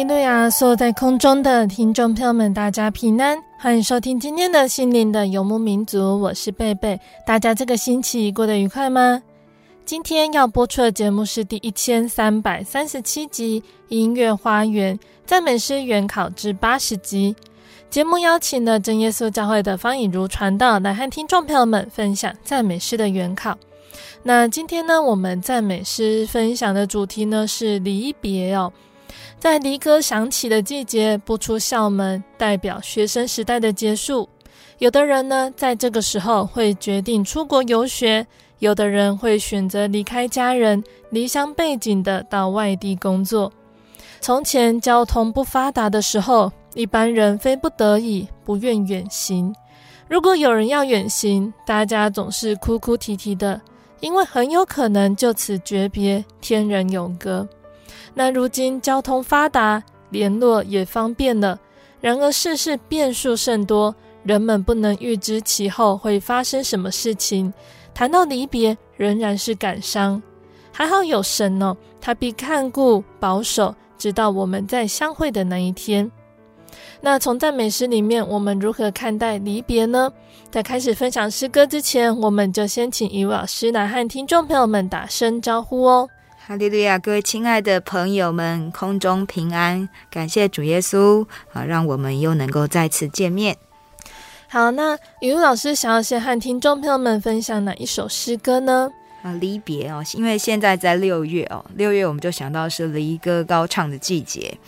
利路亚！所有在空中的听众朋友们，大家平安，欢迎收听今天的心灵的游牧民族，我是贝贝。大家这个星期过得愉快吗？今天要播出的节目是第一千三百三十七集《音乐花园赞美诗原考》之八十集。节目邀请了真耶稣教会的方以如传道来和听众朋友们分享赞美诗的原考。那今天呢，我们赞美诗分享的主题呢是离别哦。在离歌响起的季节，不出校门，代表学生时代的结束。有的人呢，在这个时候会决定出国游学；有的人会选择离开家人、离乡背井的到外地工作。从前交通不发达的时候，一般人非不得已不愿远行。如果有人要远行，大家总是哭哭啼啼的，因为很有可能就此诀别，天人永隔。那如今交通发达，联络也方便了。然而世事变数甚多，人们不能预知其后会发生什么事情。谈到离别，仍然是感伤。还好有神哦，他必看顾保守，直到我们再相会的那一天。那从赞美诗里面，我们如何看待离别呢？在开始分享诗歌之前，我们就先请一位老师来和听众朋友们打声招呼哦。哈利路亚！各位亲爱的朋友们，空中平安！感谢主耶稣啊，让我们又能够再次见面。好，那雨露老师想要先和听众朋友们分享哪一首诗歌呢？啊，离别哦，因为现在在六月哦，六月我们就想到是离歌高唱的季节。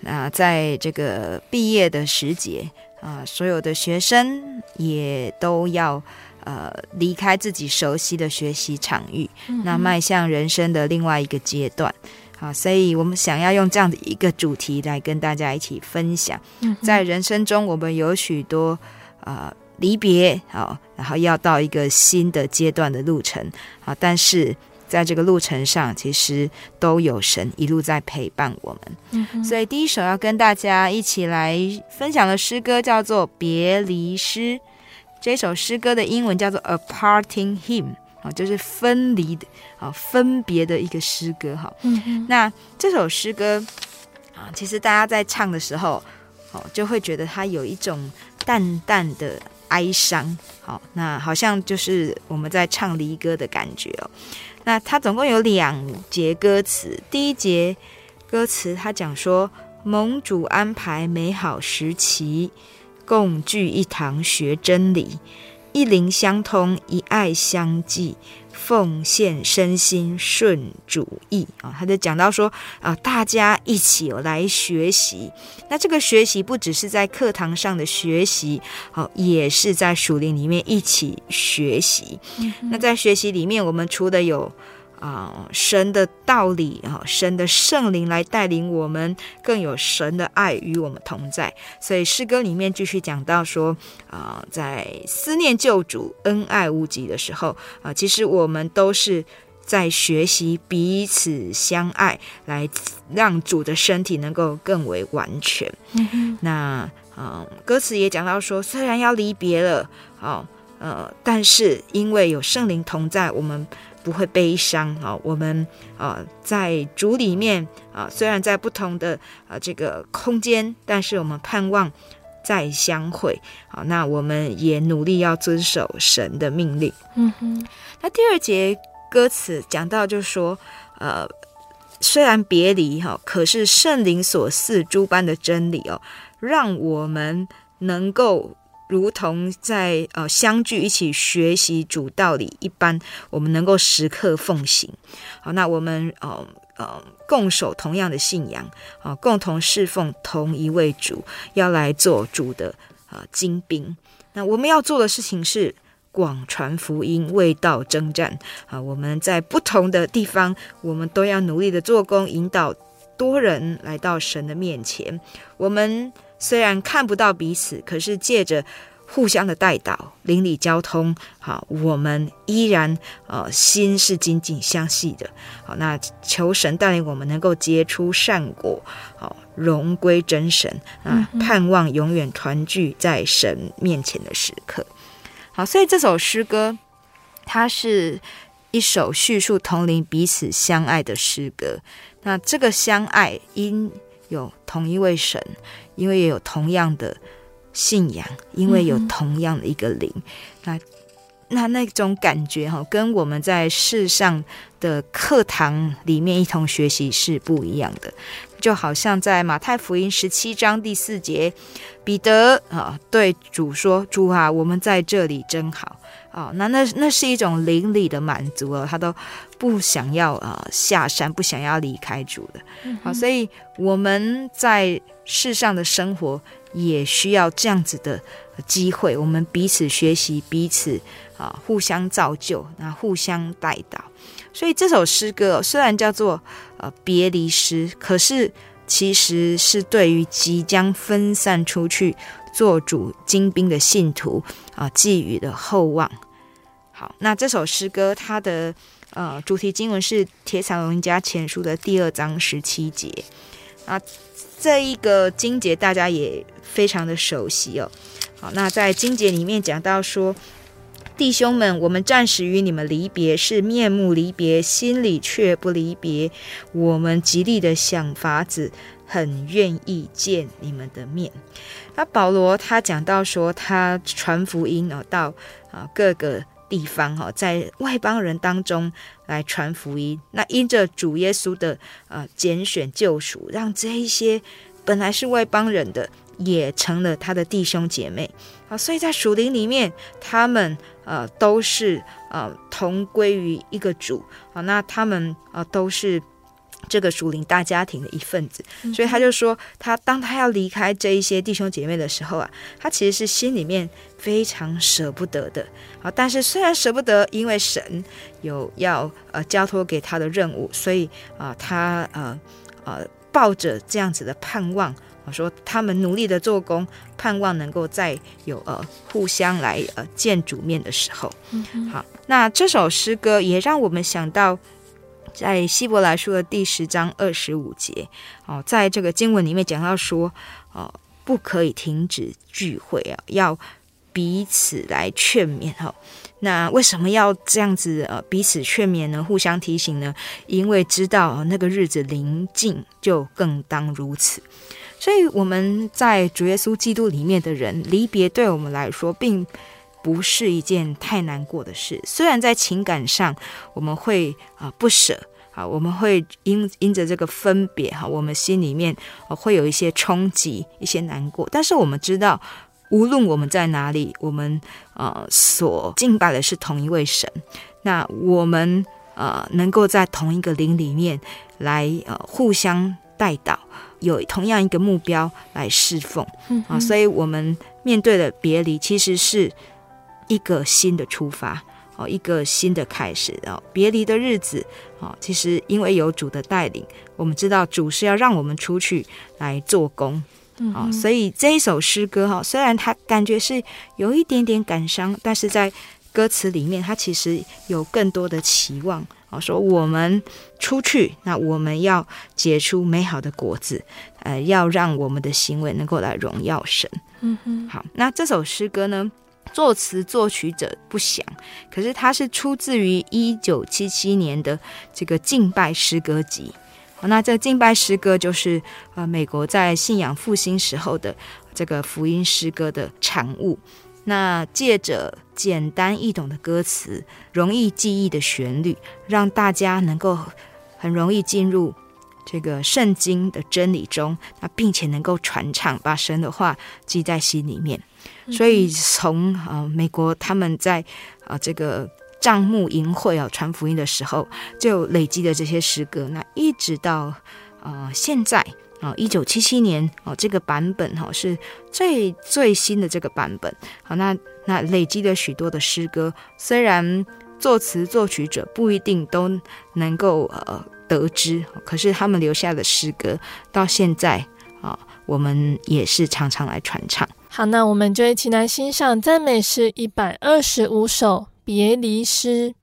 那在这个毕业的时节啊，所有的学生也都要。呃，离开自己熟悉的学习场域，嗯、那迈向人生的另外一个阶段，好，所以我们想要用这样的一个主题来跟大家一起分享，嗯、在人生中我们有许多呃离别，好，然后要到一个新的阶段的路程，好，但是在这个路程上，其实都有神一路在陪伴我们，嗯、所以第一首要跟大家一起来分享的诗歌叫做《别离诗》。这首诗歌的英文叫做《A Parting Hymn》啊，就是分离的啊，分别的一个诗歌哈。嗯。那这首诗歌啊，其实大家在唱的时候，哦，就会觉得它有一种淡淡的哀伤。好，那好像就是我们在唱离歌的感觉哦。那它总共有两节歌词，第一节歌词它讲说：“盟主安排美好时期。”共聚一堂学真理，一灵相通，一爱相济，奉献身心顺主意啊！他就讲到说啊，大家一起来学习。那这个学习不只是在课堂上的学习，哦，也是在属灵里面一起学习。嗯、那在学习里面，我们除了有啊、呃，神的道理啊，神的圣灵来带领我们，更有神的爱与我们同在。所以诗歌里面继续讲到说啊、呃，在思念救主恩爱无极的时候啊、呃，其实我们都是在学习彼此相爱，来让主的身体能够更为完全。嗯、那嗯、呃，歌词也讲到说，虽然要离别了，哦，呃，但是因为有圣灵同在，我们。不会悲伤啊。我们啊，在主里面啊，虽然在不同的啊这个空间，但是我们盼望再相会。好，那我们也努力要遵守神的命令。嗯哼。那第二节歌词讲到，就说，呃，虽然别离哈，可是圣灵所赐诸般的真理哦，让我们能够。如同在呃相聚一起学习主道理一般，我们能够时刻奉行。好，那我们呃呃共守同样的信仰，啊，共同侍奉同一位主，要来做主的呃精兵。那我们要做的事情是广传福音，为道征战。啊，我们在不同的地方，我们都要努力的做工，引导多人来到神的面前。我们。虽然看不到彼此，可是借着互相的带导、邻里交通，好，我们依然呃心是紧紧相系的。好，那求神带领我们能够结出善果，好，荣归真神啊，盼望永远团聚在神面前的时刻。好，所以这首诗歌，它是一首叙述同龄彼此相爱的诗歌。那这个相爱因有同一位神。因为也有同样的信仰，因为有同样的一个灵，那那那种感觉哈，跟我们在世上的课堂里面一同学习是不一样的。就好像在马太福音十七章第四节，彼得啊对主说：“主啊，我们在这里真好啊！”那那那是一种灵里的满足哦，他都不想要啊下山，不想要离开主的。好，所以我们在。世上的生活也需要这样子的机会，我们彼此学习，彼此啊互相造就，那互相带导。所以这首诗歌虽然叫做呃别离诗，可是其实是对于即将分散出去做主精兵的信徒啊寄予的厚望。好，那这首诗歌它的呃主题经文是《帖撒罗尼迦前书》的第二章十七节啊。这一个经节大家也非常的熟悉哦。好，那在经节里面讲到说，弟兄们，我们暂时与你们离别，是面目离别，心里却不离别。我们极力的想法子，很愿意见你们的面。那保罗他讲到说，他传福音哦，到啊各个。地方哈，在外邦人当中来传福音，那因着主耶稣的呃拣选救赎，让这一些本来是外邦人的，也成了他的弟兄姐妹啊。所以在属灵里面，他们呃都是呃同归于一个主啊。那他们啊都是。这个属灵大家庭的一份子，所以他就说，他当他要离开这一些弟兄姐妹的时候啊，他其实是心里面非常舍不得的。啊，但是虽然舍不得，因为神有要呃交托给他的任务，所以啊，他呃呃抱着这样子的盼望，我说他们努力的做工，盼望能够再有呃互相来呃见主面的时候。好，那这首诗歌也让我们想到。在希伯来书的第十章二十五节，哦，在这个经文里面讲到说，哦，不可以停止聚会啊，要彼此来劝勉哈。那为什么要这样子呃彼此劝勉呢？互相提醒呢？因为知道那个日子临近，就更当如此。所以我们在主耶稣基督里面的人，离别对我们来说并。不是一件太难过的事，虽然在情感上我们会啊、呃、不舍啊，我们会因因着这个分别哈，我们心里面、呃、会有一些冲击、一些难过。但是我们知道，无论我们在哪里，我们呃所敬拜的是同一位神，那我们呃能够在同一个灵里面来呃互相代祷，有同样一个目标来侍奉啊、嗯呃，所以我们面对的别离其实是。一个新的出发哦，一个新的开始哦。别离的日子哦，其实因为有主的带领，我们知道主是要让我们出去来做工，嗯，哦，所以这一首诗歌哈，虽然它感觉是有一点点感伤，但是在歌词里面，它其实有更多的期望哦，说我们出去，那我们要结出美好的果子，呃，要让我们的行为能够来荣耀神。嗯哼，好，那这首诗歌呢？作词作曲者不详，可是它是出自于一九七七年的这个敬拜诗歌集。那这敬拜诗歌就是呃美国在信仰复兴时候的这个福音诗歌的产物。那借着简单易懂的歌词、容易记忆的旋律，让大家能够很容易进入这个圣经的真理中，那并且能够传唱，把神的话记在心里面。所以从呃美国他们在啊、呃、这个帐目营会啊传福音的时候，就累积的这些诗歌，那一直到呃现在。啊，一九七七年哦，这个版本哈是最最新的这个版本。好，那那累积了许多的诗歌，虽然作词作曲者不一定都能够呃得知，可是他们留下的诗歌到现在啊，我们也是常常来传唱。好，那我们就一起来欣赏赞美诗一百二十五首别离诗。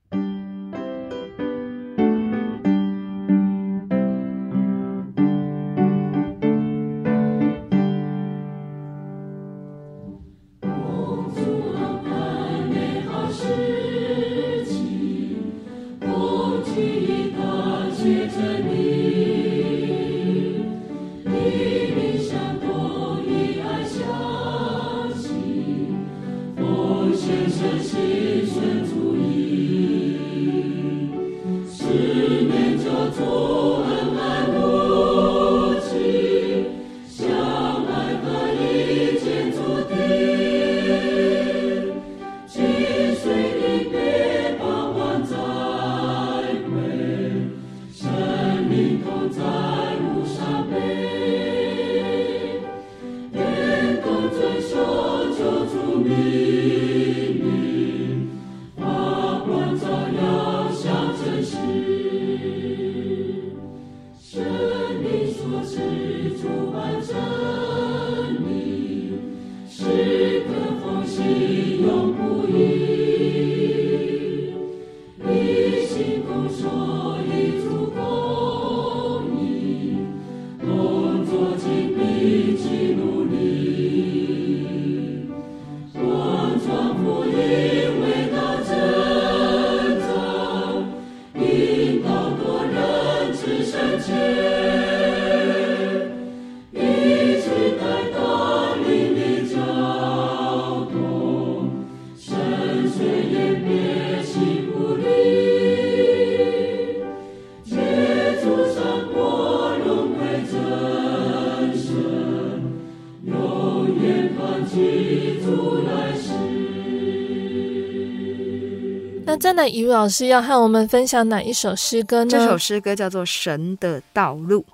于老师要和我们分享哪一首诗歌呢？这首诗歌叫做《神的道路》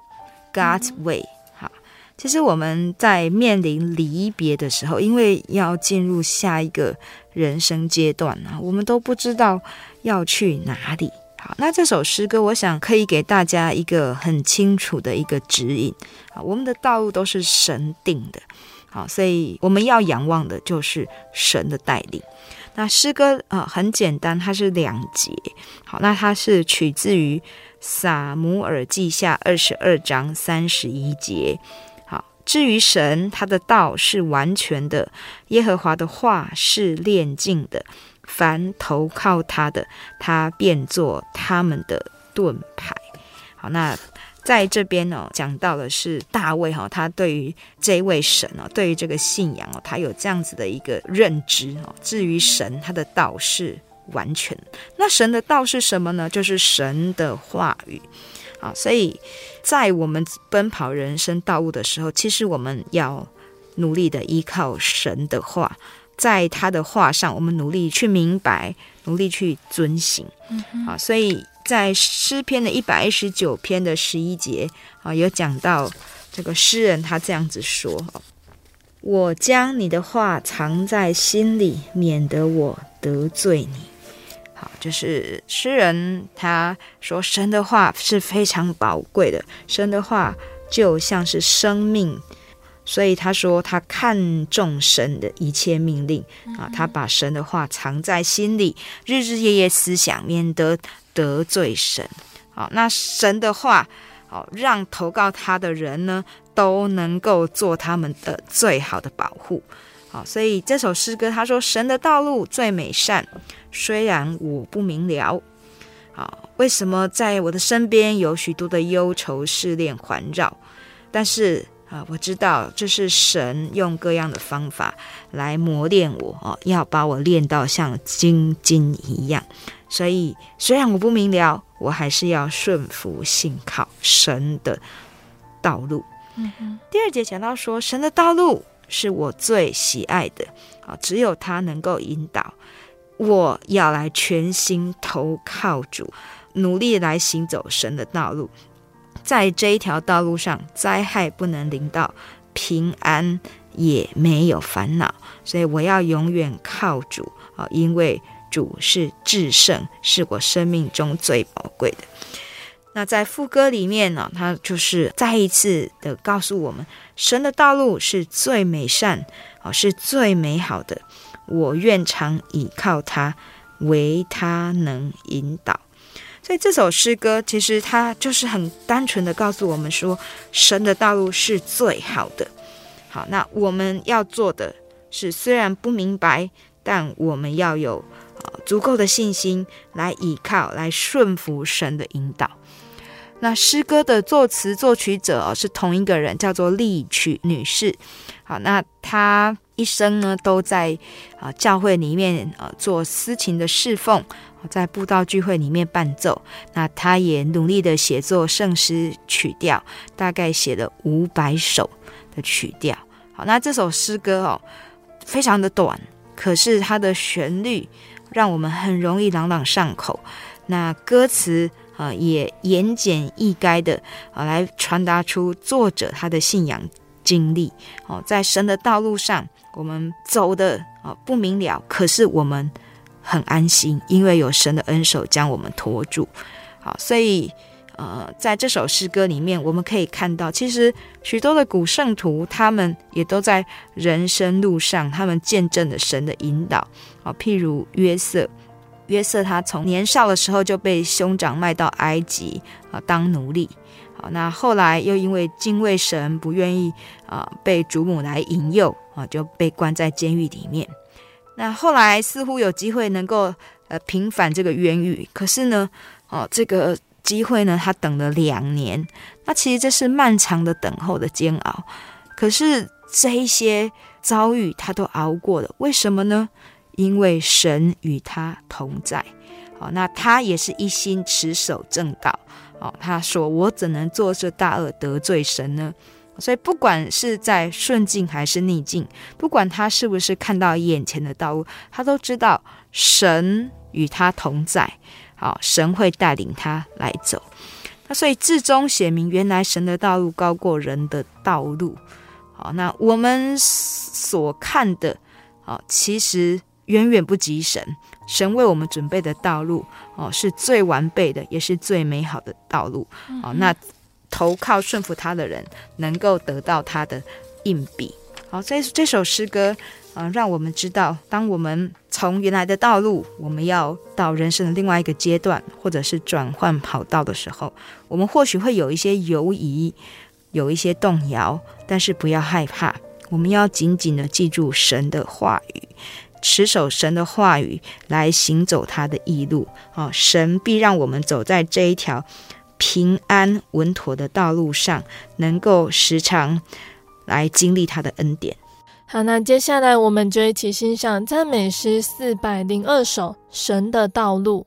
（God's Way）。好，其实我们在面临离别的时候，因为要进入下一个人生阶段啊，我们都不知道要去哪里。好，那这首诗歌，我想可以给大家一个很清楚的一个指引啊。我们的道路都是神定的，好，所以我们要仰望的就是神的带领。那诗歌啊、很简单，它是两节。好，那它是取自于撒母耳记下二十二章三十一节。好，至于神，他的道是完全的，耶和华的话是炼净的，凡投靠他的，他便做他们的盾牌。好，那。在这边呢，讲到的是大卫哈，他对于这位神哦，对于这个信仰哦，他有这样子的一个认知哦。至于神，他的道是完全。那神的道是什么呢？就是神的话语啊。所以在我们奔跑人生道路的时候，其实我们要努力的依靠神的话，在他的话上，我们努力去明白，努力去遵行。嗯，啊，所以。在诗篇的一百一十九篇的十一节啊，有讲到这个诗人他这样子说：“我将你的话藏在心里，免得我得罪你。”好，就是诗人他说神的话是非常宝贵的，神的话就像是生命，所以他说他看重神的一切命令啊，他把神的话藏在心里，日日夜夜思想，免得。得罪神，好，那神的话，好，让投靠他的人呢，都能够做他们的最好的保护，好，所以这首诗歌他说：“神的道路最美善，虽然我不明了。”好，为什么在我的身边有许多的忧愁试炼环绕？但是啊，我知道这是神用各样的方法来磨练我哦，要把我练到像金金一样。所以虽然我不明了，我还是要顺服信靠神的道路。嗯哼。第二节讲到说，神的道路是我最喜爱的啊，只有他能够引导。我要来全心投靠主，努力来行走神的道路，在这一条道路上，灾害不能临到，平安也没有烦恼，所以我要永远靠主啊，因为主是至圣，是我生命中最宝贵的。那在副歌里面呢，他就是再一次的告诉我们，神的道路是最美善啊，是最美好的。我愿常倚靠他，唯他能引导。所以这首诗歌其实它就是很单纯的告诉我们说，神的道路是最好的。好，那我们要做的是，虽然不明白，但我们要有呃足够的信心来依靠，来顺服神的引导。那诗歌的作词作曲者，是同一个人，叫做丽曲女士。好，那她。一生呢都在啊教会里面啊做司琴的侍奉，在布道聚会里面伴奏。那他也努力的写作圣诗曲调，大概写了五百首的曲调。好，那这首诗歌哦非常的短，可是它的旋律让我们很容易朗朗上口。那歌词啊也言简意赅的啊来传达出作者他的信仰经历。哦，在神的道路上。我们走的啊不明了，可是我们很安心，因为有神的恩手将我们托住。好，所以呃，在这首诗歌里面，我们可以看到，其实许多的古圣徒，他们也都在人生路上，他们见证了神的引导。啊，譬如约瑟，约瑟他从年少的时候就被兄长卖到埃及啊当奴隶。好，那后来又因为敬畏神，不愿意啊被祖母来引诱。啊，就被关在监狱里面。那后来似乎有机会能够呃平反这个冤狱，可是呢，哦，这个机会呢，他等了两年。那其实这是漫长的等候的煎熬。可是这一些遭遇他都熬过了，为什么呢？因为神与他同在。好，那他也是一心持守正道。哦，他说：“我怎能做这大恶得罪神呢？”所以，不管是在顺境还是逆境，不管他是不是看到眼前的道路，他都知道神与他同在。好，神会带领他来走。那所以，至终写明，原来神的道路高过人的道路。好，那我们所看的，好，其实远远不及神。神为我们准备的道路，哦，是最完备的，也是最美好的道路。好，那。投靠顺服他的人，能够得到他的应许。好，这这首诗歌，嗯、让我们知道，当我们从原来的道路，我们要到人生的另外一个阶段，或者是转换跑道的时候，我们或许会有一些犹疑，有一些动摇，但是不要害怕，我们要紧紧的记住神的话语，持守神的话语来行走他的义路。啊、神必让我们走在这一条。平安稳妥的道路上，能够时常来经历他的恩典。好，那接下来我们就一起欣赏赞美诗四百零二首《神的道路》。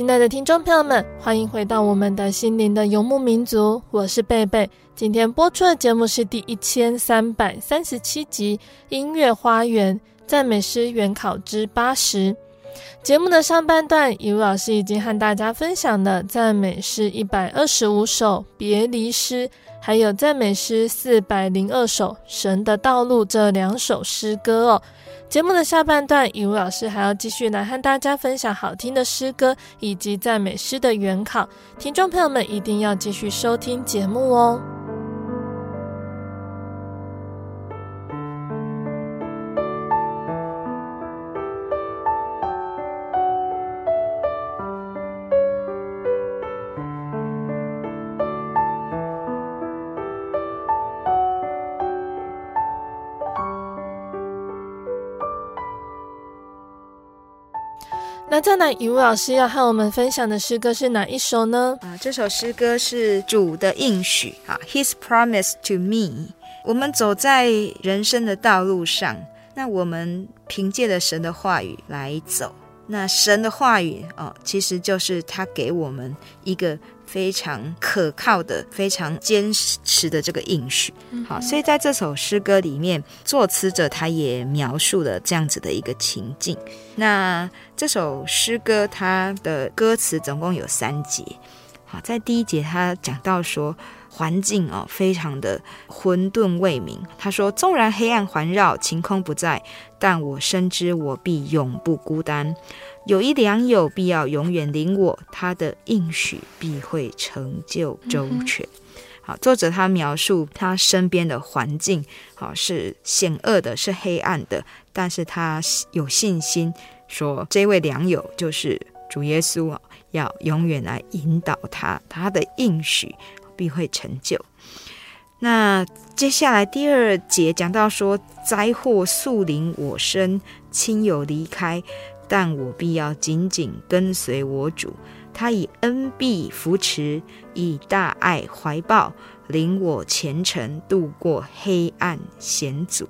亲爱的听众朋友们，欢迎回到我们的心灵的游牧民族，我是贝贝。今天播出的节目是第一千三百三十七集《音乐花园赞美诗原考之八十》。节目的上半段，以如老师已经和大家分享了赞美诗一百二十五首别离诗，还有赞美诗四百零二首神的道路这两首诗歌哦。节目的下半段，以武老师还要继续来和大家分享好听的诗歌以及赞美诗的原考，听众朋友们一定要继续收听节目哦。那再来，以如老师要和我们分享的诗歌是哪一首呢？啊，这首诗歌是主的应许啊，His promise to me。我们走在人生的道路上，那我们凭借着神的话语来走。那神的话语哦，其实就是他给我们一个。非常可靠的、非常坚持的这个应许，好，所以在这首诗歌里面，作词者他也描述了这样子的一个情境。那这首诗歌它的歌词总共有三节，好，在第一节他讲到说，环境哦非常的混沌未明，他说，纵然黑暗环绕，晴空不在，但我深知我必永不孤单。有一良友必要永远领我，他的应许必会成就周全。好，作者他描述他身边的环境，好是险恶的，是黑暗的，但是他有信心说，这位良友就是主耶稣啊，要永远来引导他，他的应许必会成就。那接下来第二节讲到说，灾祸速临我身，亲友离开。但我必要紧紧跟随我主，他以恩必扶持，以大爱怀抱，领我前程度过黑暗险阻。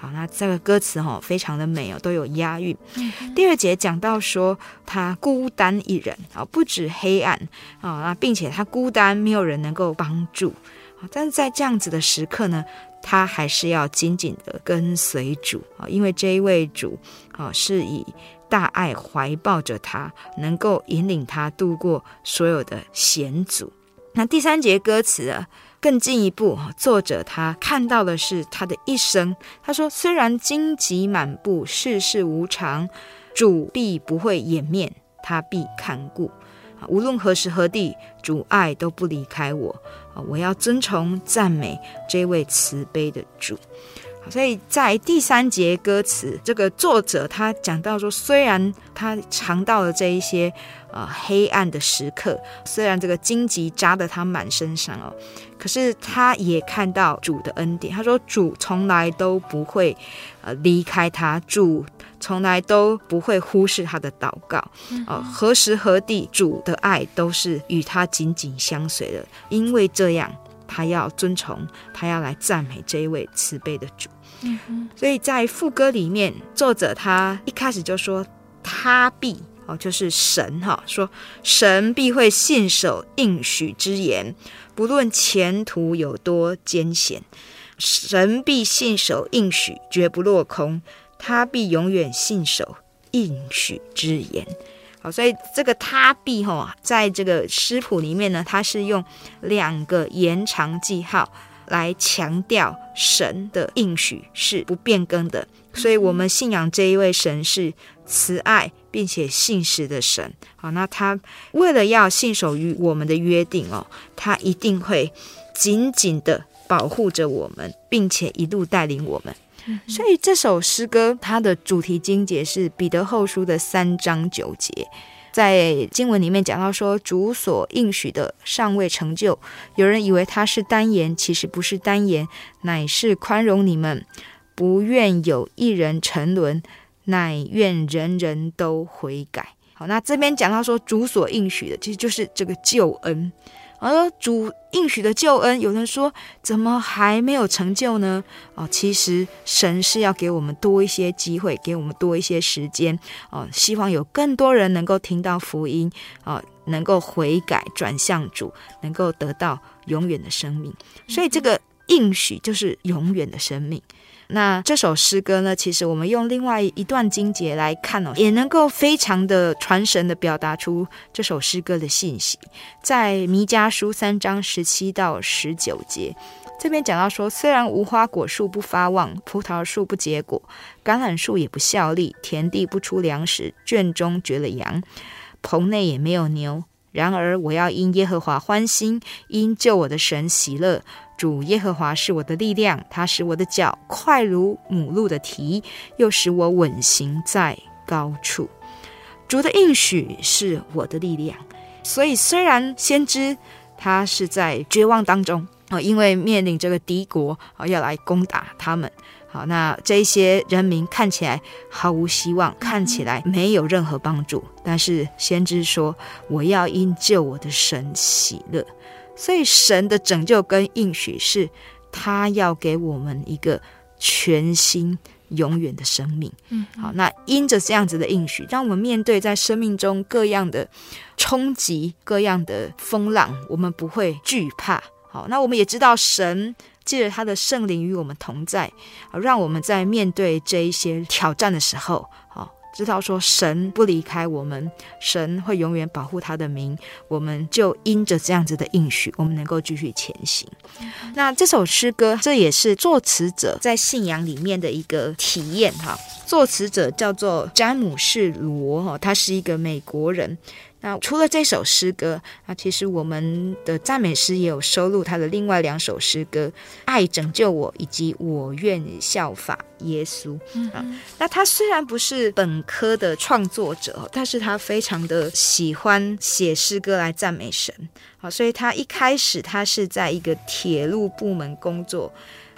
好，那这个歌词哈非常的美哦，都有押韵。嗯、第二节讲到说他孤单一人啊，不止黑暗啊，那并且他孤单，没有人能够帮助。但是在这样子的时刻呢，他还是要紧紧的跟随主啊，因为这一位主啊是以。大爱怀抱着他，能够引领他度过所有的险阻。那第三节歌词啊，更进一步，作者他看到的是他的一生。他说：“虽然荆棘满布，世事无常，主必不会掩面，他必看顾。无论何时何地，主爱都不离开我。我要尊崇赞美这位慈悲的主。”所以在第三节歌词，这个作者他讲到说，虽然他尝到了这一些呃黑暗的时刻，虽然这个荆棘扎得他满身上哦，可是他也看到主的恩典。他说，主从来都不会呃离开他，主从来都不会忽视他的祷告。呃，何时何地，主的爱都是与他紧紧相随的，因为这样。他要遵从，他要来赞美这一位慈悲的主。嗯，所以在副歌里面，作者他一开始就说他必哦，就是神哈，说神必会信守应许之言，不论前途有多艰险。神必信守应许，绝不落空，他必永远信守应许之言。好，所以这个他必哈，在这个诗谱里面呢，它是用两个延长记号来强调神的应许是不变更的。所以我们信仰这一位神是慈爱并且信实的神。好，那他为了要信守于我们的约定哦，他一定会紧紧的保护着我们，并且一路带领我们。所以这首诗歌，它的主题经节是彼得后书的三章九节，在经文里面讲到说，主所应许的尚未成就，有人以为他是单言，其实不是单言，乃是宽容你们，不愿有一人沉沦，乃愿人人都悔改。好，那这边讲到说，主所应许的，其实就是这个救恩。而主应许的救恩，有人说怎么还没有成就呢？哦，其实神是要给我们多一些机会，给我们多一些时间哦，希望有更多人能够听到福音哦，能够悔改转向主，能够得到永远的生命。所以这个应许就是永远的生命。那这首诗歌呢，其实我们用另外一段经节来看哦，也能够非常的传神的表达出这首诗歌的信息。在弥迦书三章十七到十九节，这边讲到说，虽然无花果树不发旺，葡萄树不结果，橄榄树也不效力，田地不出粮食，圈中绝了羊，棚内也没有牛，然而我要因耶和华欢心，因救我的神喜乐。主耶和华是我的力量，他使我的脚快如母鹿的蹄，又使我稳行在高处。主的应许是我的力量，所以虽然先知他是在绝望当中啊，因为面临这个敌国啊要来攻打他们，好，那这些人民看起来毫无希望，看起来没有任何帮助，但是先知说：“我要因救我的神喜乐。”所以神的拯救跟应许是，他要给我们一个全新、永远的生命。嗯，好，那因着这样子的应许，让我们面对在生命中各样的冲击、各样的风浪，我们不会惧怕。好，那我们也知道神借着他的圣灵与我们同在，好，让我们在面对这一些挑战的时候，好。知道说神不离开我们，神会永远保护他的名，我们就因着这样子的应许，我们能够继续前行。那这首诗歌，这也是作词者在信仰里面的一个体验哈。作词者叫做詹姆士罗哈，他是一个美国人。那除了这首诗歌，那其实我们的赞美诗也有收录他的另外两首诗歌《爱拯救我》以及《我愿效法耶稣》啊。那他虽然不是本科的创作者，但是他非常的喜欢写诗歌来赞美神好，所以他一开始他是在一个铁路部门工作。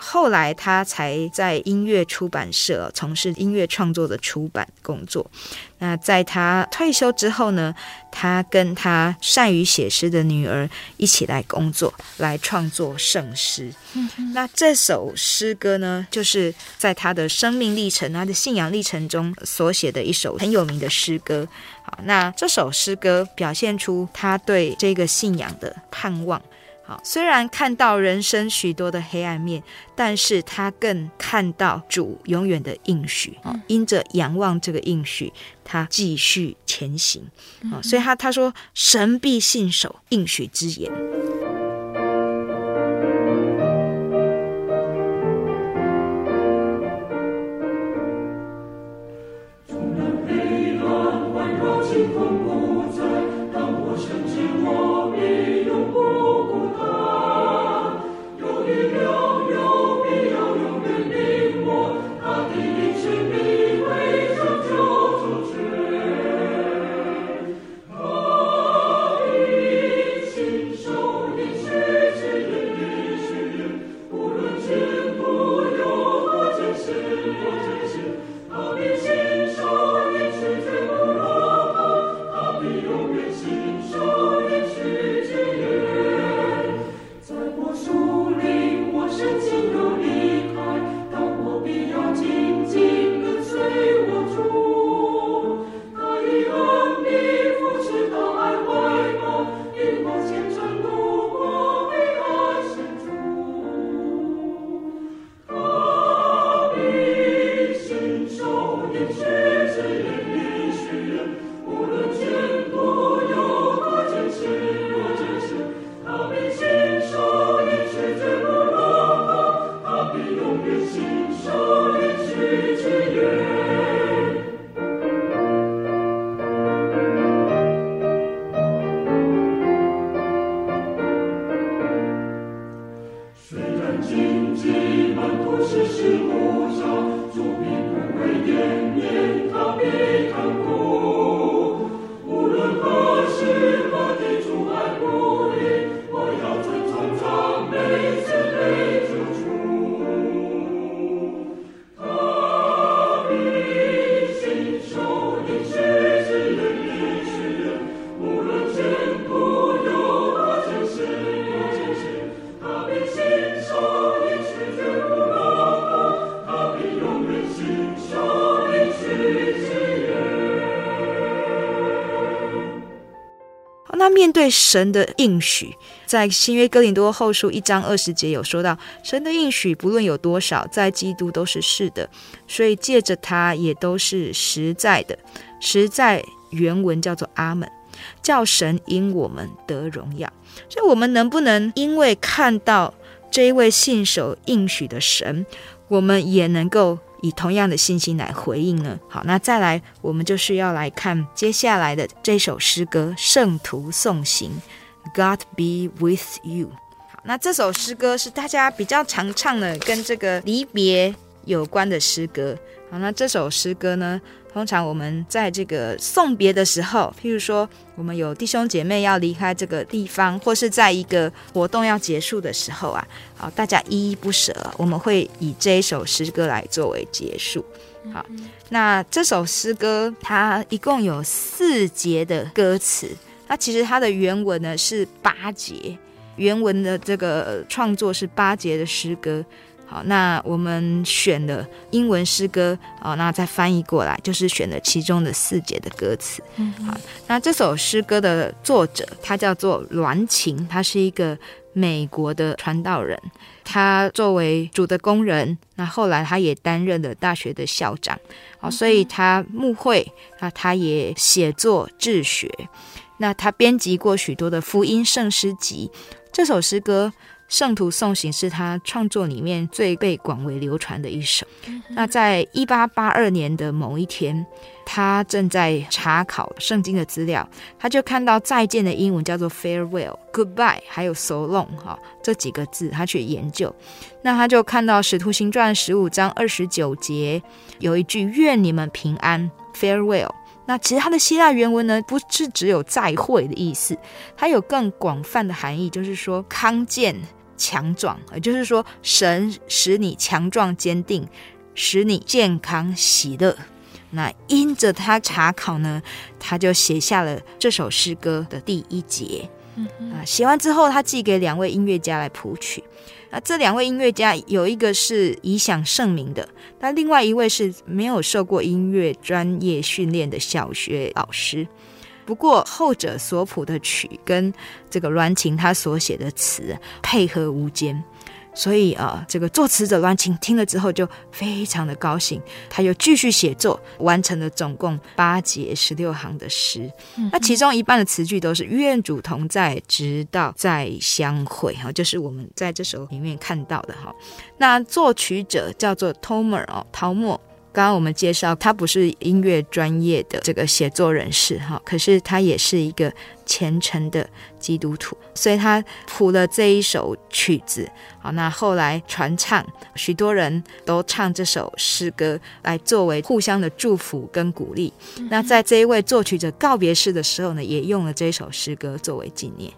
后来他才在音乐出版社从事音乐创作的出版工作。那在他退休之后呢，他跟他善于写诗的女儿一起来工作，来创作圣诗。嗯、那这首诗歌呢，就是在他的生命历程、他的信仰历程中所写的一首很有名的诗歌。好，那这首诗歌表现出他对这个信仰的盼望。好，虽然看到人生许多的黑暗面，但是他更看到主永远的应许。因着仰望这个应许，他继续前行。啊，所以他他说，神必信守应许之言。面对神的应许，在新约哥林多后书一章二十节有说到，神的应许不论有多少，在基督都是是的，所以借着他也都是实在的。实在原文叫做阿门，叫神因我们得荣耀。所以，我们能不能因为看到这一位信守应许的神，我们也能够以同样的信心来回应呢？好，那再来，我们就是要来看接下来的这首诗歌《圣徒送行》，God be with you。好，那这首诗歌是大家比较常唱的，跟这个离别有关的诗歌。好，那这首诗歌呢，通常我们在这个送别的时候，譬如说我们有弟兄姐妹要离开这个地方，或是在一个活动要结束的时候啊，好，大家依依不舍，我们会以这一首诗歌来作为结束。好，那这首诗歌它一共有四节的歌词，那其实它的原文呢是八节，原文的这个创作是八节的诗歌。好，那我们选了英文诗歌，好，那再翻译过来，就是选了其中的四节的歌词。嗯好，那这首诗歌的作者他叫做栾琴，他是一个美国的传道人，他作为主的工人，那后来他也担任了大学的校长，好，所以他牧会，那他也写作治学，那他编辑过许多的福音圣诗集，这首诗歌。《圣徒颂行》是他创作里面最被广为流传的一首。那在一八八二年的某一天，他正在查考圣经的资料，他就看到再见的英文叫做 farewell、goodbye，还有 so long 哈这几个字，他去研究。那他就看到《使徒行传》十五章二十九节有一句“愿你们平安 ”，farewell。那其实它的希腊原文呢，不是只有再会的意思，它有更广泛的含义，就是说康健。强壮，也就是说，神使你强壮坚定，使你健康喜乐。那因着他查考呢，他就写下了这首诗歌的第一节。啊，写完之后，他寄给两位音乐家来谱曲。那这两位音乐家有一个是影响盛名的，但另外一位是没有受过音乐专业训练的小学老师。不过后者所谱的曲跟这个栾琴他所写的词配合无间，所以啊，这个作词者栾琴听了之后就非常的高兴，他又继续写作，完成了总共八节十六行的诗。那其中一半的词句都是“愿主同在，直到再相会”哈，就是我们在这首里面看到的哈。那作曲者叫做 Tomer 哦，陶默。刚刚我们介绍，他不是音乐专业的这个写作人士哈，可是他也是一个虔诚的基督徒，所以他谱了这一首曲子。好，那后来传唱，许多人都唱这首诗歌来作为互相的祝福跟鼓励。那在这一位作曲者告别式的时候呢，也用了这首诗歌作为纪念。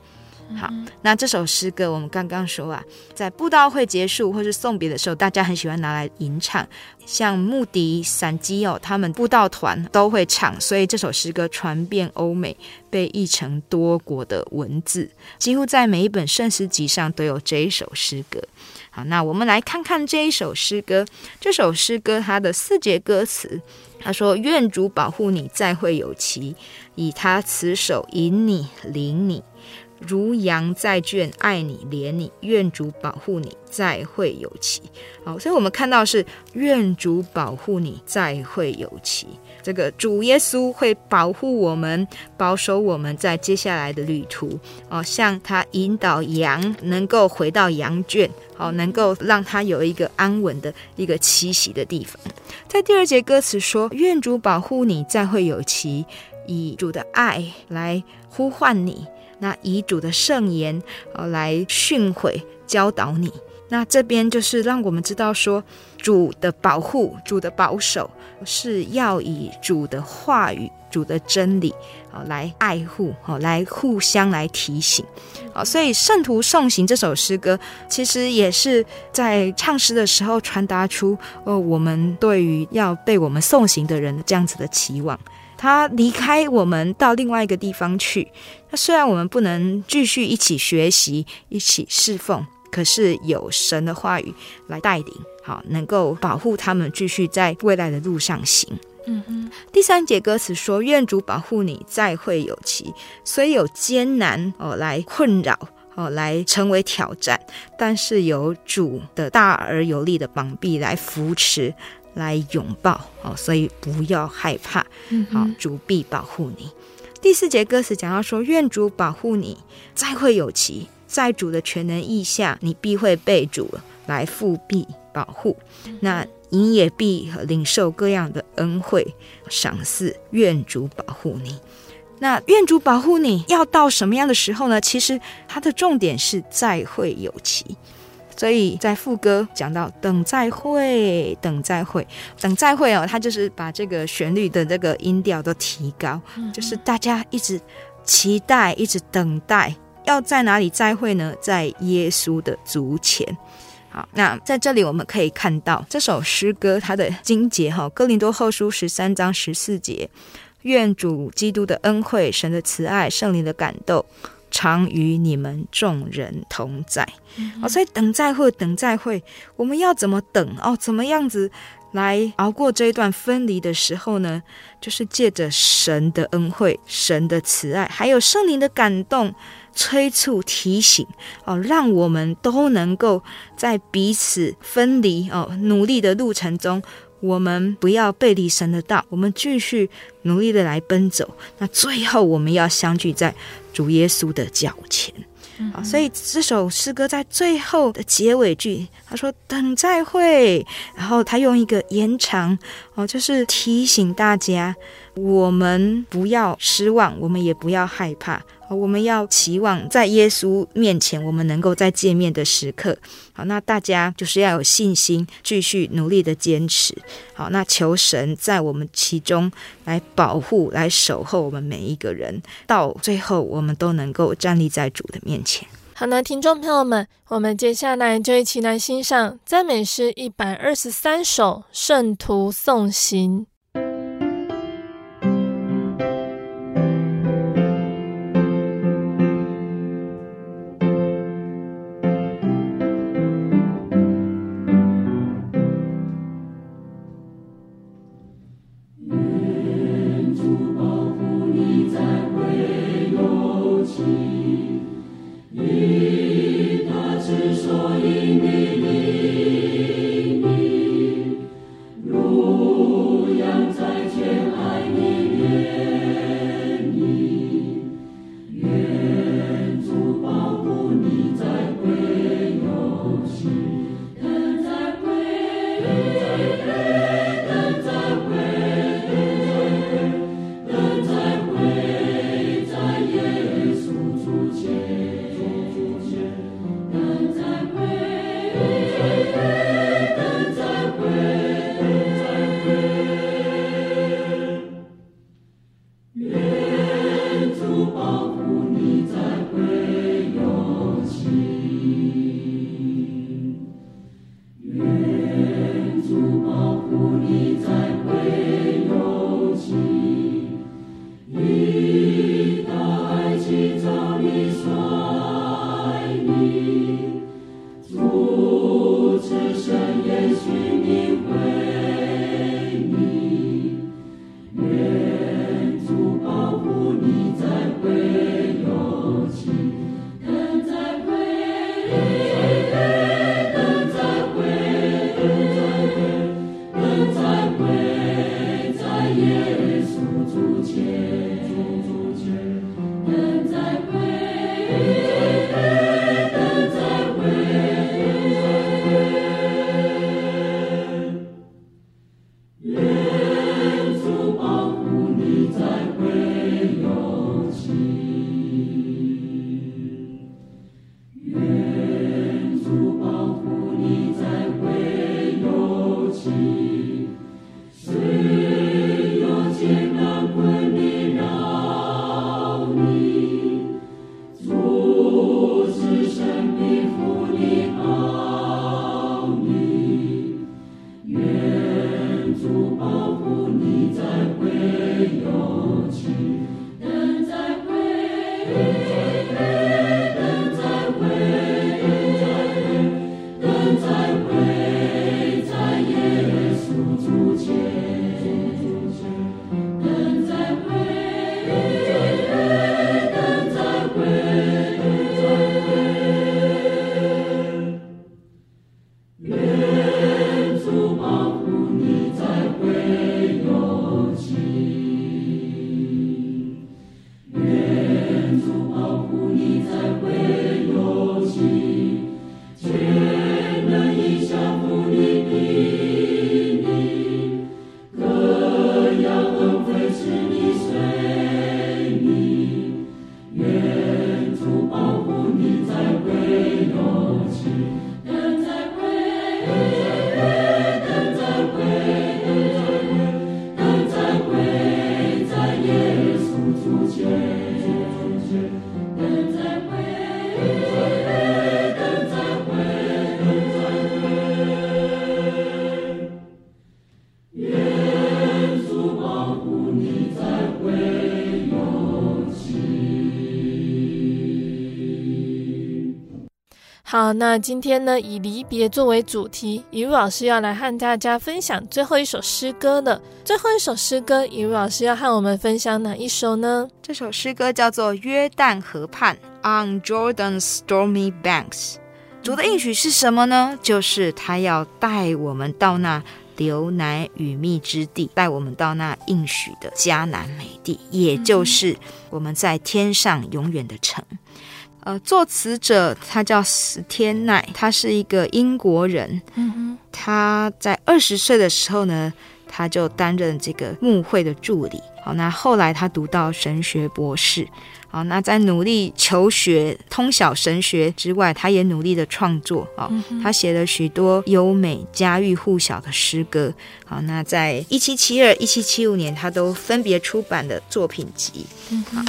好，那这首诗歌我们刚刚说啊，在布道会结束或是送别的时候，大家很喜欢拿来吟唱，像穆迪、闪基哦，他们布道团都会唱，所以这首诗歌传遍欧美，被译成多国的文字，几乎在每一本圣诗集上都有这一首诗歌。好，那我们来看看这一首诗歌，这首诗歌它的四节歌词，他说：“愿主保护你，再会有期，以他慈手引你，领你。”如羊在圈，爱你怜你，愿主保护你，再会有期。好，所以我们看到是愿主保护你，再会有期。这个主耶稣会保护我们，保守我们在接下来的旅途。哦，像他引导羊能够回到羊圈，好，能够让他有一个安稳的一个栖息的地方。在第二节歌词说：愿主保护你，再会有期，以主的爱来呼唤你。那遗嘱的圣言，呃，来训诲教导你。那这边就是让我们知道说，主的保护、主的保守，是要以主的话语、主的真理，啊，来爱护，哦，来互相来提醒。啊，所以《圣徒送行》这首诗歌，其实也是在唱诗的时候传达出，哦，我们对于要被我们送行的人这样子的期望。他离开我们到另外一个地方去。那虽然我们不能继续一起学习、一起侍奉，可是有神的话语来带领，好，能够保护他们继续在未来的路上行。嗯哼。第三节歌词说：“愿主保护你，再会有期，虽有艰难哦来困扰哦来成为挑战，但是有主的大而有力的膀臂来扶持，来拥抱哦，所以不要害怕，好、主必保护你。”第四节歌词讲到说：“愿主保护你，再会有期，在主的全能意下，你必会被主来复庇保护。那你也必领受各样的恩惠赏赐。愿主保护你。那愿主保护你要到什么样的时候呢？其实它的重点是再会有期。”所以在副歌讲到等再会，等再会，等再会哦，他就是把这个旋律的这个音调都提高，嗯、就是大家一直期待，一直等待，要在哪里再会呢？在耶稣的足前。好，那在这里我们可以看到这首诗歌它的经节哈，《哥林多后书》十三章十四节，愿主基督的恩惠、神的慈爱、圣灵的感动。常与你们众人同在，嗯、哦，所以等再会，等再会，我们要怎么等哦？怎么样子来熬过这一段分离的时候呢？就是借着神的恩惠、神的慈爱，还有圣灵的感动、催促、提醒哦，让我们都能够在彼此分离哦、努力的路程中。我们不要背离神的道，我们继续努力的来奔走。那最后我们要相聚在主耶稣的脚前。啊、所以这首诗歌在最后的结尾句，他说“等再会”，然后他用一个延长哦，就是提醒大家，我们不要失望，我们也不要害怕。我们要期望在耶稣面前，我们能够在见面的时刻。好，那大家就是要有信心，继续努力的坚持。好，那求神在我们其中来保护、来守候我们每一个人，到最后我们都能够站立在主的面前。好，那听众朋友们，我们接下来就一起来欣赏赞美诗一百二十三首《圣徒送行》。那今天呢，以离别作为主题，以如老师要来和大家分享最后一首诗歌了。最后一首诗歌，以如老师要和我们分享哪一首呢？这首诗歌叫做《约旦河畔》（On Jordan's Stormy Banks）。主的应许是什么呢？就是他要带我们到那流奶与蜜之地，带我们到那应许的迦南美地，也就是我们在天上永远的城。呃，作词者他叫史天奈，他是一个英国人。嗯哼，他在二十岁的时候呢，他就担任这个牧会的助理。好，那后来他读到神学博士。好，那在努力求学、通晓神学之外，他也努力的创作。啊，他写了许多优美、家喻户晓的诗歌。好，那在一七七二、一七七五年，他都分别出版的作品集。嗯好。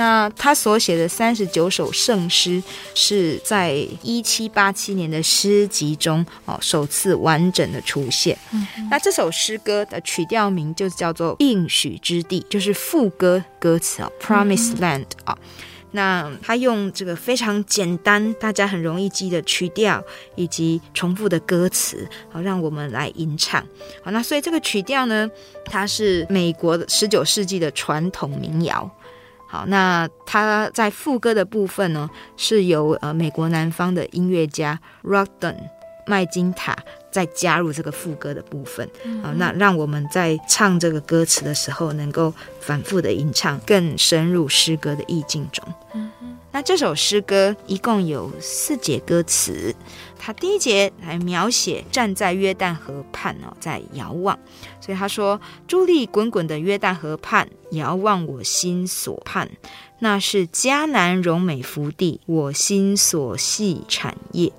那他所写的三十九首圣诗，是在一七八七年的诗集中哦，首次完整的出现。嗯、那这首诗歌的曲调名就叫做《应许之地》，就是副歌歌词啊，《Promised Land》啊。那他用这个非常简单、大家很容易记的曲调以及重复的歌词，好让我们来吟唱。好，那所以这个曲调呢，它是美国的十九世纪的传统民谣。好，那他在副歌的部分呢，是由呃美国南方的音乐家 Rodden 麦金塔再加入这个副歌的部分。好，那让我们在唱这个歌词的时候，能够反复的吟唱，更深入诗歌的意境中。那这首诗歌一共有四节歌词，它第一节来描写站在约旦河畔哦，在遥望，所以他说：“伫立滚滚的约旦河畔，遥望我心所盼，那是迦南荣美福地，我心所系产业。”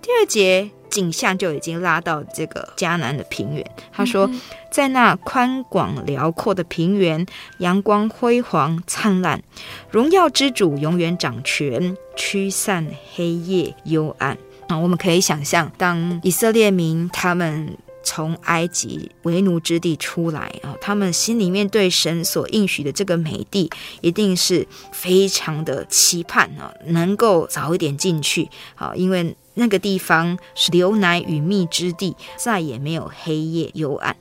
第二节。景象就已经拉到这个迦南的平原。他说，在那宽广辽阔的平原，阳光辉煌灿烂，荣耀之主永远掌权，驱散黑夜幽暗。啊，我们可以想象，当以色列民他们从埃及为奴之地出来啊，他们心里面对神所应许的这个美地，一定是非常的期盼啊，能够早一点进去啊，因为。那个地方是流奶与蜜之地，再也没有黑夜幽暗。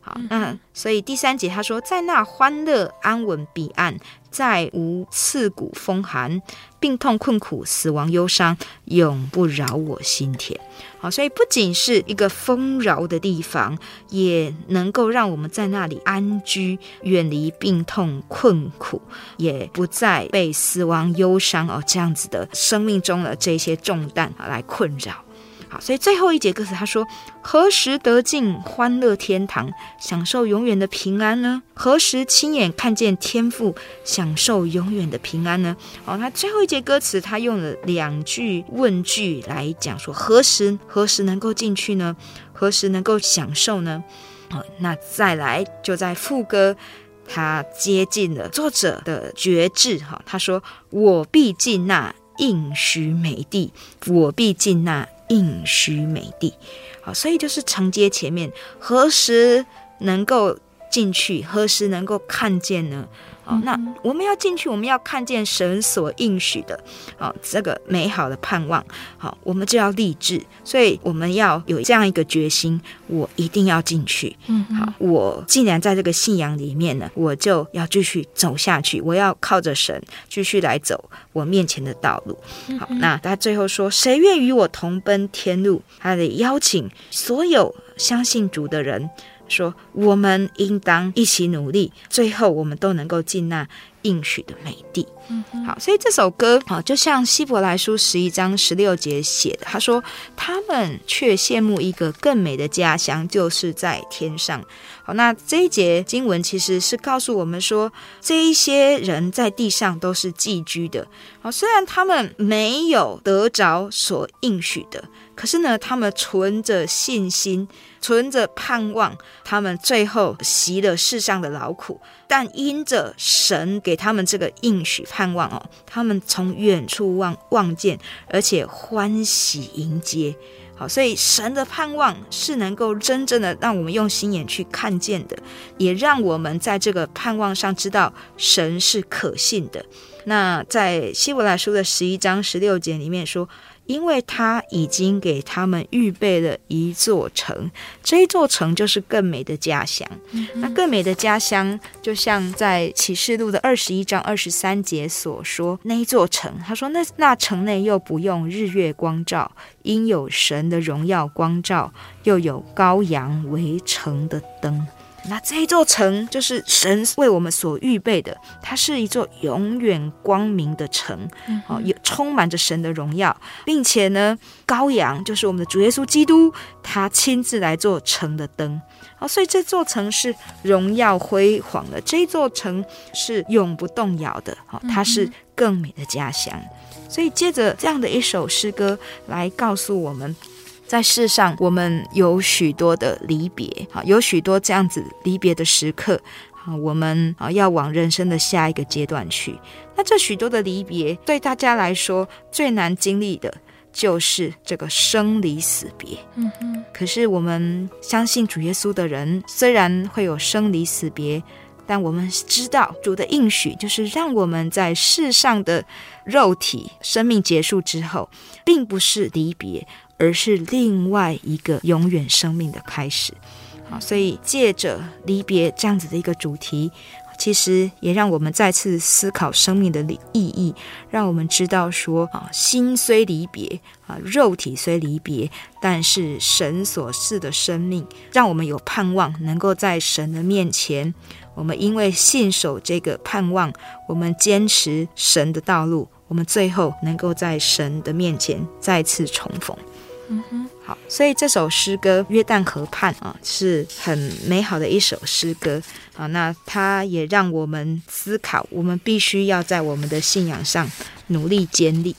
好，那所以第三节他说，在那欢乐安稳彼岸，再无刺骨风寒、病痛困苦、死亡忧伤，永不扰我心田。好，所以不仅是一个丰饶的地方，也能够让我们在那里安居，远离病痛困苦，也不再被死亡忧伤哦这样子的生命中的这些重担来困扰。好，所以最后一节歌词他说：“何时得进欢乐天堂，享受永远的平安呢？何时亲眼看见天父，享受永远的平安呢？”哦，那最后一节歌词他用了两句问句来讲说：“何时何时能够进去呢？何时能够享受呢？”好，那再来就在副歌，他接近了作者的决志。哈，他说：“我必进那应许美地，我必进那。”应许美地，好，所以就是承接前面，何时能够进去？何时能够看见呢？好，那我们要进去，我们要看见神所应许的，好，这个美好的盼望，好，我们就要立志，所以我们要有这样一个决心，我一定要进去。嗯，好，我既然在这个信仰里面呢，我就要继续走下去，我要靠着神继续来走我面前的道路。好，那他最后说，谁愿与我同奔天路？他得邀请所有相信主的人。说我们应当一起努力，最后我们都能够进那应许的美地。嗯，好，所以这首歌啊，就像希伯来书十一章十六节写的，他说他们却羡慕一个更美的家乡，就是在天上。好，那这一节经文其实是告诉我们说，这一些人在地上都是寄居的。好，虽然他们没有得着所应许的。可是呢，他们存着信心，存着盼望，他们最后习了世上的劳苦，但因着神给他们这个应许盼望哦，他们从远处望望见，而且欢喜迎接。好，所以神的盼望是能够真正的让我们用心眼去看见的，也让我们在这个盼望上知道神是可信的。那在希伯来书的十一章十六节里面说。因为他已经给他们预备了一座城，这一座城就是更美的家乡。嗯、那更美的家乡，就像在启示录的二十一章二十三节所说，那一座城，他说那那城内又不用日月光照，因有神的荣耀光照，又有羔羊为城的灯。那这一座城就是神为我们所预备的，它是一座永远光明的城，哦，也充满着神的荣耀，并且呢，羔羊就是我们的主耶稣基督，他亲自来做城的灯，哦，所以这座城是荣耀辉煌的，这一座城是永不动摇的，哦，它是更美的家乡，所以借着这样的一首诗歌来告诉我们。在世上，我们有许多的离别，啊，有许多这样子离别的时刻，啊，我们啊要往人生的下一个阶段去。那这许多的离别，对大家来说最难经历的，就是这个生离死别。嗯嗯。可是我们相信主耶稣的人，虽然会有生离死别，但我们知道主的应许，就是让我们在世上的肉体生命结束之后，并不是离别。而是另外一个永远生命的开始，好，所以借着离别这样子的一个主题，其实也让我们再次思考生命的意义，让我们知道说啊，心虽离别啊，肉体虽离别，但是神所赐的生命，让我们有盼望，能够在神的面前，我们因为信守这个盼望，我们坚持神的道路，我们最后能够在神的面前再次重逢。嗯哼，好，所以这首诗歌《约旦河畔》啊，是很美好的一首诗歌啊。那它也让我们思考，我们必须要在我们的信仰上努力坚立。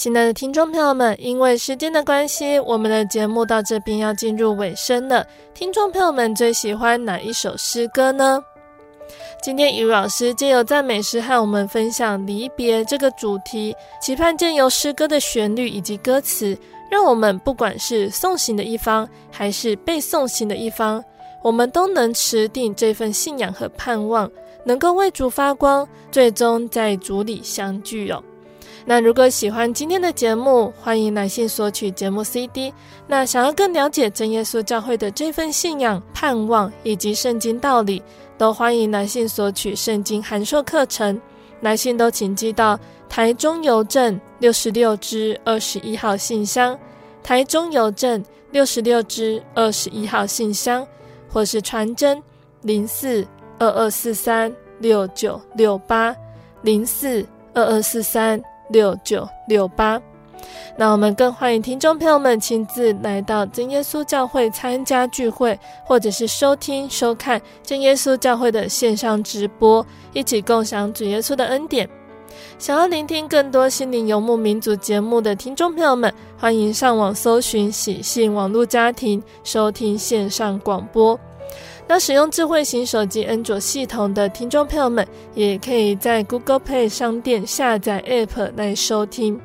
亲爱的听众朋友们，因为时间的关系，我们的节目到这边要进入尾声了。听众朋友们最喜欢哪一首诗歌呢？今天雨老师借由赞美诗和我们分享离别这个主题，期盼借由诗歌的旋律以及歌词，让我们不管是送行的一方，还是被送行的一方，我们都能持定这份信仰和盼望，能够为主发光，最终在主里相聚哦。那如果喜欢今天的节目，欢迎来信索取节目 CD。那想要更了解真耶稣教会的这份信仰、盼望以及圣经道理，都欢迎来信索取圣经函授课程，来信都请寄到台中邮政六十六支二十一号信箱，台中邮政六十六支二十一号信箱，或是传真零四二二四三六九六八。零四二二四三六九六八。那我们更欢迎听众朋友们亲自来到真耶稣教会参加聚会，或者是收听收看真耶稣教会的线上直播，一起共享主耶稣的恩典。想要聆听更多心灵游牧民族节目的听众朋友们，欢迎上网搜寻喜信网络家庭，收听线上广播。那使用智慧型手机安卓系统的听众朋友们，也可以在 Google Play 商店下载 App 来收听。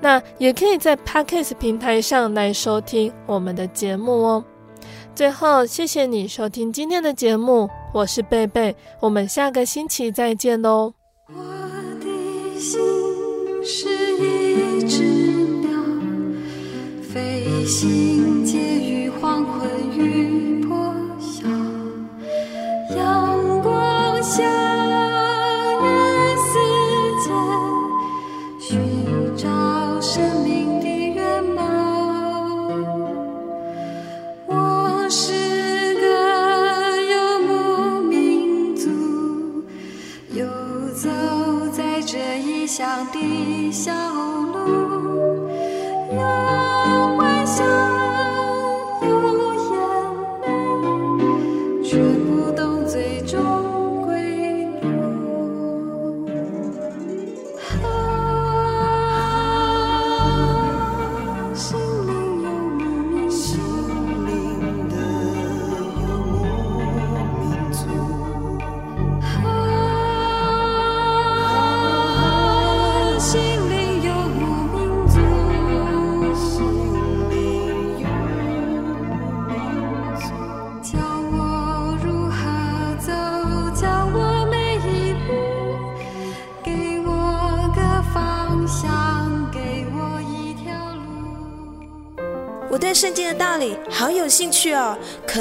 那也可以在 Podcast 平台上来收听我们的节目哦。最后，谢谢你收听今天的节目，我是贝贝，我们下个星期再见喽。我的心是一只鸟，飞行介光